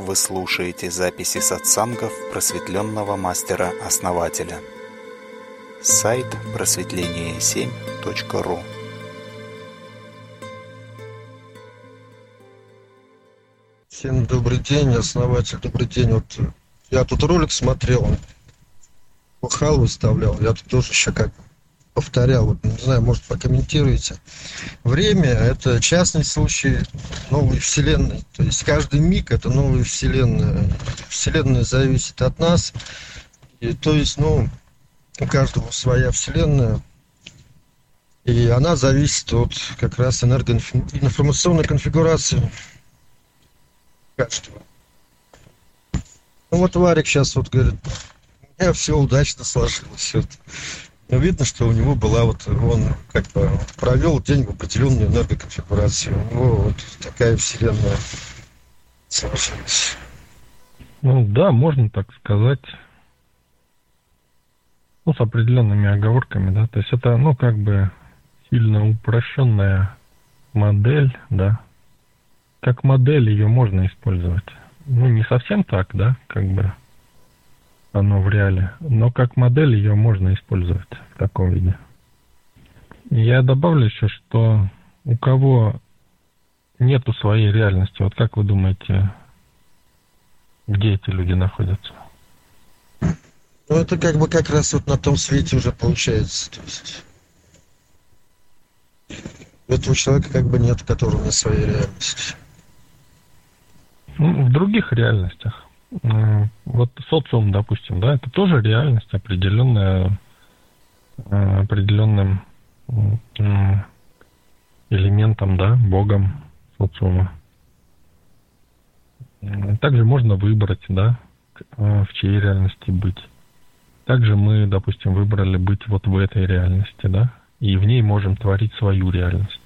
Вы слушаете записи сатсангов просветленного мастера-основателя. Сайт просветление7.ру Всем добрый день, основатель, добрый день. Вот я тут ролик смотрел, Пухал выставлял, я тут тоже еще как повторял, вот, не знаю, может, прокомментируете. Время – это частный случай новой вселенной. То есть каждый миг – это новая вселенная. Вселенная зависит от нас. И, то есть, ну, у каждого своя вселенная. И она зависит от как раз энергоинформационной конфигурации каждого. Ну вот Варик сейчас вот говорит, у меня все удачно сложилось. Вот. Ну, видно, что у него была вот, он как бы провел день в определенную энергоконфигурацию. У него вот такая вселенная сложилась. Ну да, можно так сказать. Ну, с определенными оговорками, да. То есть это, ну, как бы сильно упрощенная модель, да. Как модель ее можно использовать. Ну, не совсем так, да, как бы оно в реале. Но как модель ее можно использовать в таком виде. Я добавлю еще, что у кого нету своей реальности, вот как вы думаете, где эти люди находятся? Ну, это как бы как раз вот на том свете уже получается. То есть у этого человека как бы нет, которого на своей реальности. Ну, в других реальностях вот социум, допустим, да, это тоже реальность определенная, э, определенным элементом, да, богом социума. Также можно выбрать, да, э, в чьей реальности быть. Также мы, допустим, выбрали быть вот в этой реальности, да, и в ней можем творить свою реальность.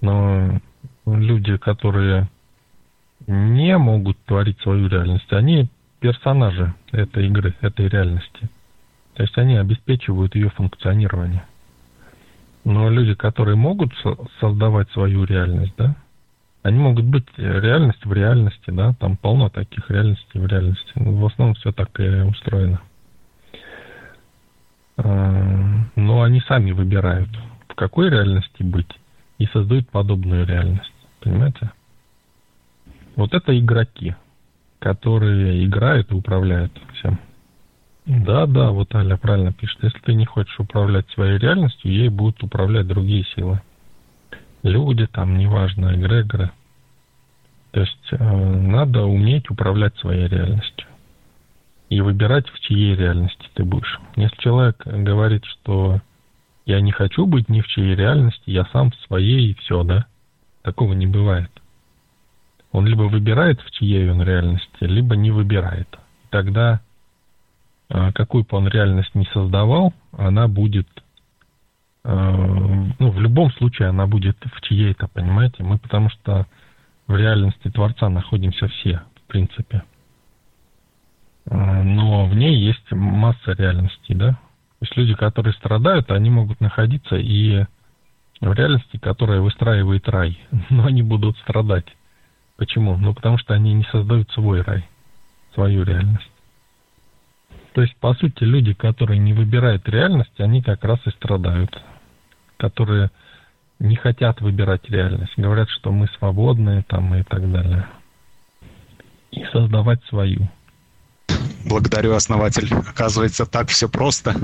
Но люди, которые не могут творить свою реальность. Они персонажи этой игры, этой реальности. То есть они обеспечивают ее функционирование. Но люди, которые могут создавать свою реальность, да, они могут быть реальность в реальности, да, там полно таких реальностей в реальности. В основном все так и устроено. А, но они сами выбирают, в какой реальности быть, и создают подобную реальность. Понимаете? Вот это игроки, которые играют и управляют всем. Да, да, вот Аля правильно пишет. Если ты не хочешь управлять своей реальностью, ей будут управлять другие силы. Люди там, неважно, эгрегоры. То есть э, надо уметь управлять своей реальностью. И выбирать, в чьей реальности ты будешь. Если человек говорит, что я не хочу быть ни в чьей реальности, я сам в своей и все, да? Такого не бывает он либо выбирает, в чьей он реальности, либо не выбирает. Тогда а, какую бы он реальность не создавал, она будет, а, ну, в любом случае она будет в чьей-то, понимаете? Мы потому что в реальности Творца находимся все, в принципе. А, но в ней есть масса реальностей, да? То есть люди, которые страдают, они могут находиться и в реальности, которая выстраивает рай, но они будут страдать. Почему? Ну, потому что они не создают свой рай, свою реальность. То есть, по сути, люди, которые не выбирают реальность, они как раз и страдают. Которые не хотят выбирать реальность. Говорят, что мы свободные там и так далее. И создавать свою. Благодарю, основатель. Оказывается, так все просто.